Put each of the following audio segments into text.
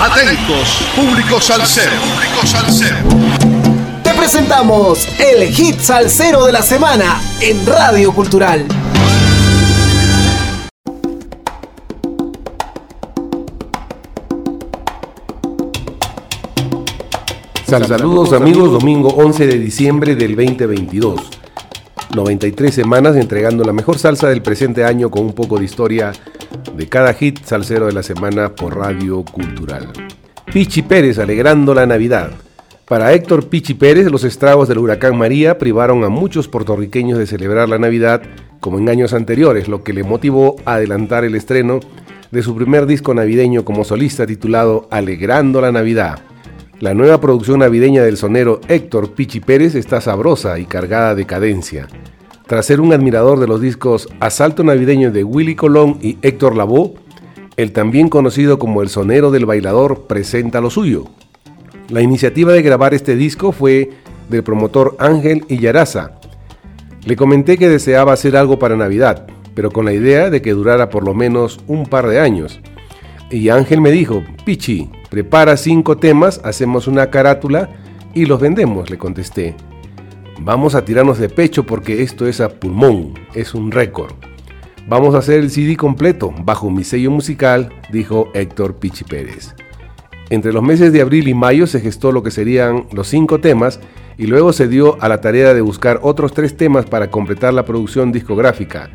Atentos, público salsero. Público salsero. Te presentamos el hit salsero de la semana en Radio Cultural. Saludos amigos, domingo 11 de diciembre del 2022. 93 semanas entregando la mejor salsa del presente año con un poco de historia de cada hit salsero de la semana por Radio Cultural. Pichi Pérez alegrando la Navidad. Para Héctor Pichi Pérez, los estragos del huracán María privaron a muchos puertorriqueños de celebrar la Navidad como en años anteriores, lo que le motivó a adelantar el estreno de su primer disco navideño como solista titulado Alegrando la Navidad. La nueva producción navideña del sonero Héctor Pichi Pérez está sabrosa y cargada de cadencia. Tras ser un admirador de los discos Asalto Navideño de Willy Colón y Héctor Lavoe, el también conocido como el sonero del bailador presenta lo suyo. La iniciativa de grabar este disco fue del promotor Ángel Illaraza. Le comenté que deseaba hacer algo para Navidad, pero con la idea de que durara por lo menos un par de años. Y Ángel me dijo, Pichi, prepara cinco temas, hacemos una carátula y los vendemos, le contesté. Vamos a tirarnos de pecho porque esto es a pulmón, es un récord. Vamos a hacer el CD completo, bajo mi sello musical, dijo Héctor Pichi Pérez. Entre los meses de abril y mayo se gestó lo que serían los cinco temas y luego se dio a la tarea de buscar otros tres temas para completar la producción discográfica.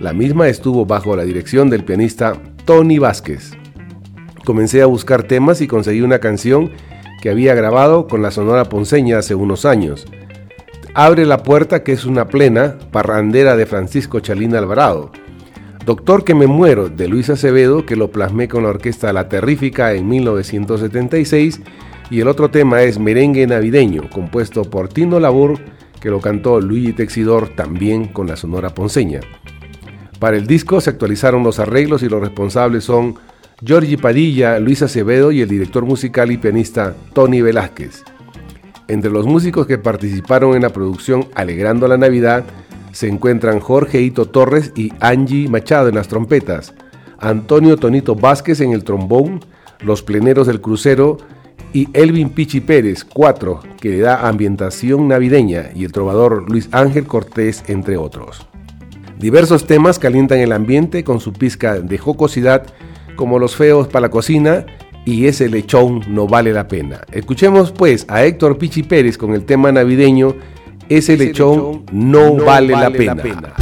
La misma estuvo bajo la dirección del pianista Tony Vázquez comencé a buscar temas y conseguí una canción que había grabado con la Sonora Ponceña hace unos años. Abre la puerta que es una plena parrandera de Francisco Chalín Alvarado. Doctor que me muero de Luis Acevedo que lo plasmé con la orquesta La Terrífica en 1976 y el otro tema es Merengue Navideño compuesto por Tino Labur que lo cantó Luigi Texidor también con la Sonora Ponceña. Para el disco se actualizaron los arreglos y los responsables son Giorgi Padilla, Luis Acevedo y el director musical y pianista Tony Velázquez. Entre los músicos que participaron en la producción Alegrando la Navidad se encuentran Jorge Hito Torres y Angie Machado en las trompetas, Antonio Tonito Vázquez en el trombón, los pleneros del crucero y Elvin Pichi Pérez, cuatro, que le da ambientación navideña, y el trovador Luis Ángel Cortés, entre otros. Diversos temas calientan el ambiente con su pizca de jocosidad como los feos para la cocina y ese lechón no vale la pena. Escuchemos pues a Héctor Pichi Pérez con el tema navideño Ese, lechón, no, vale, la, pena. la pena.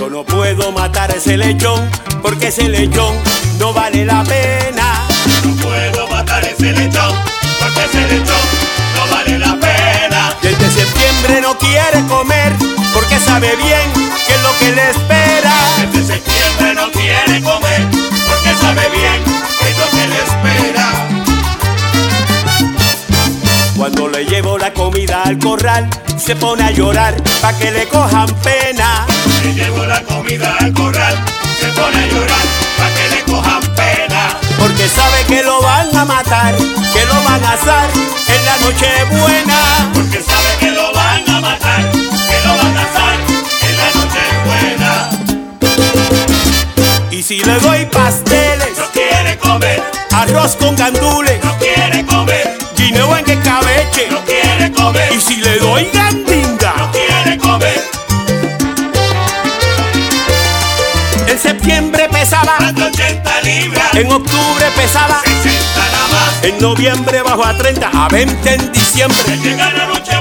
Yo no puedo matar ese lechón porque ese lechón no vale la pena. Matar ese lechón, porque ese lechón no vale la pena. Desde septiembre no quiere comer, porque sabe bien que es lo que le espera. Desde septiembre no quiere comer, porque sabe bien que es lo que le espera. Cuando le llevo la comida al corral, se pone a llorar pa' que le cojan pena. Le llevo la comida al corral, se pone a llorar pa' que le Porque sabe que lo van a matar, que lo van a asar en la noche buena. Porque sabe que lo van a matar, que lo van a asar en la noche buena. Y si le doy pasteles, No quiere comer, arroz con gandules, no quiere comer, guineo en escabeche, no quiere comer, y si le doy gandinga, no quiere comer. en septiembre pesaba, 180 libras, en octubre pesaba, 60 nada más. en noviembre bajó a 30, a 20 en diciembre. Al llegar la noche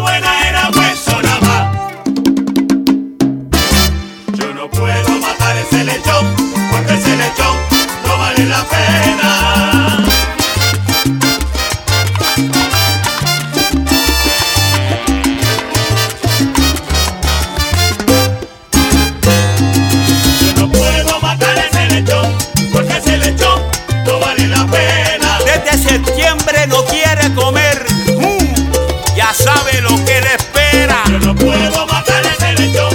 septiembre no quiere comer, mm, ya sabe lo que le espera. Yo no puedo matar ese lechón,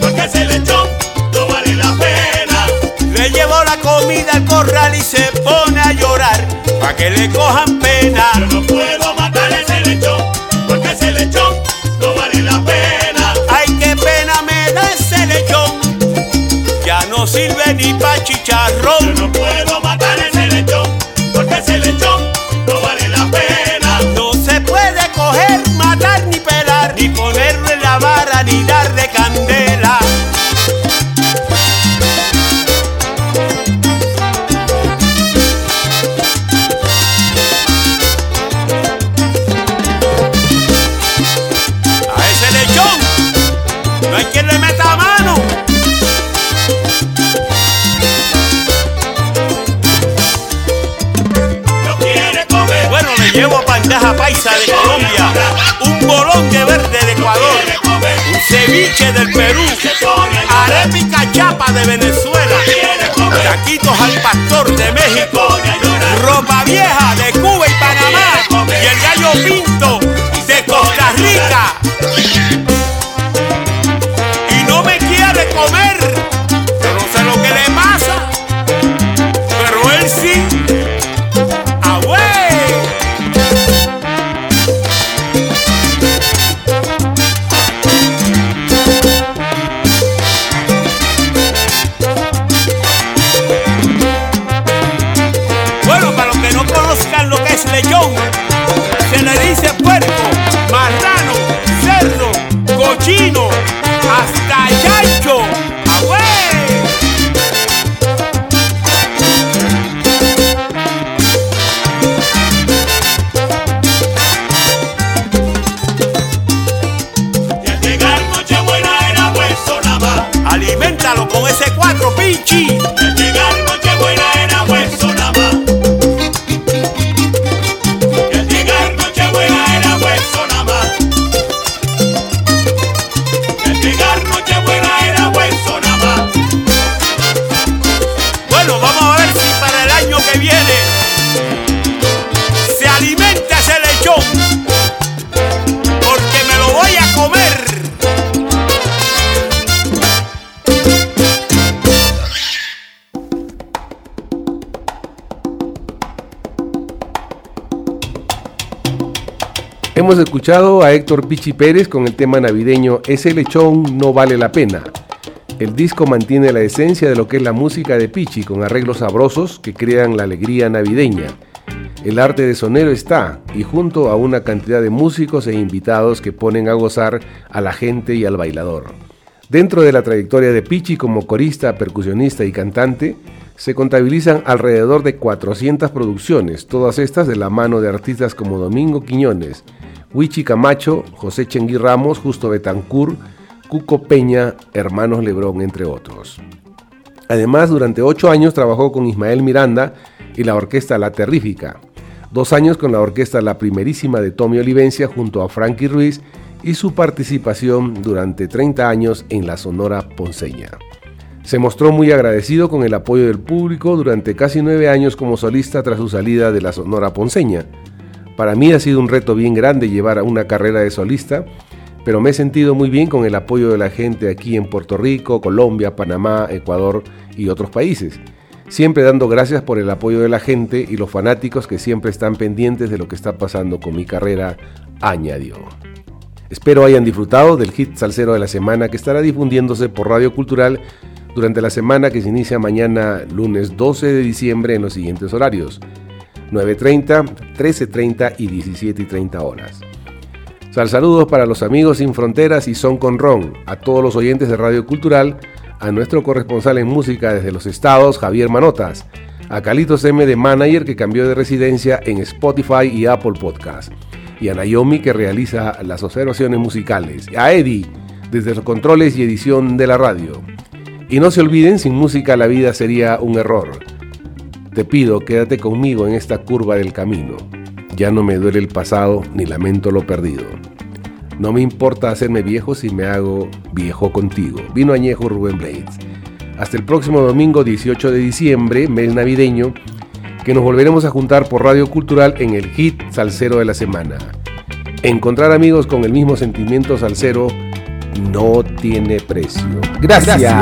porque ese lechón no vale la pena. Le llevo la comida al corral y se pone a llorar, pa' que le cojan pena. Yo no puedo matar ese lechón, porque ese lechón no vale la pena. Ay, qué pena me da ese lechón, ya no sirve ni pa' chicharrón. En la vara, ni darle ceviche del Perú, arepica chapa de Venezuela, taquitos al pastor de México, ropa vieja de Cuba y Panamá. Y el gallo pinto de Costa Rica. Hueso nada más. Aliméntalo con ese cuatro pinchi. Hemos escuchado a Héctor Pichi Pérez con el tema navideño Ese lechón no vale la pena. El disco mantiene la esencia de lo que es la música de Pichi con arreglos sabrosos que crean la alegría navideña. El arte de sonero está y junto a una cantidad de músicos e invitados que ponen a gozar a la gente y al bailador. Dentro de la trayectoria de Pichi como corista, percusionista y cantante, se contabilizan alrededor de 400 producciones, todas estas de la mano de artistas como Domingo Quiñones, Huichi Camacho, José Chengui Ramos, Justo Betancur, Cuco Peña, Hermanos Lebrón, entre otros. Además, durante ocho años trabajó con Ismael Miranda y la orquesta La Terrífica, dos años con la orquesta La Primerísima de Tommy Olivencia junto a Frankie Ruiz y su participación durante 30 años en la Sonora Ponceña. Se mostró muy agradecido con el apoyo del público durante casi nueve años como solista tras su salida de la Sonora Ponceña. Para mí ha sido un reto bien grande llevar una carrera de solista, pero me he sentido muy bien con el apoyo de la gente aquí en Puerto Rico, Colombia, Panamá, Ecuador y otros países. Siempre dando gracias por el apoyo de la gente y los fanáticos que siempre están pendientes de lo que está pasando con mi carrera, añadió. Espero hayan disfrutado del hit salsero de la semana que estará difundiéndose por Radio Cultural durante la semana que se inicia mañana lunes 12 de diciembre en los siguientes horarios. 9.30, 13.30 y 17.30 horas. Sal saludos para los amigos sin fronteras y son con Ron, a todos los oyentes de Radio Cultural, a nuestro corresponsal en música desde los estados, Javier Manotas, a Calitos M. de Manager que cambió de residencia en Spotify y Apple Podcast, y a Naomi que realiza las observaciones musicales, a Eddie desde los controles y edición de la radio. Y no se olviden, sin música la vida sería un error. Te pido, quédate conmigo en esta curva del camino. Ya no me duele el pasado ni lamento lo perdido. No me importa hacerme viejo si me hago viejo contigo. Vino añejo Rubén Blades. Hasta el próximo domingo 18 de diciembre, mes navideño, que nos volveremos a juntar por Radio Cultural en el hit salsero de la semana. Encontrar amigos con el mismo sentimiento salsero no tiene precio. Gracias.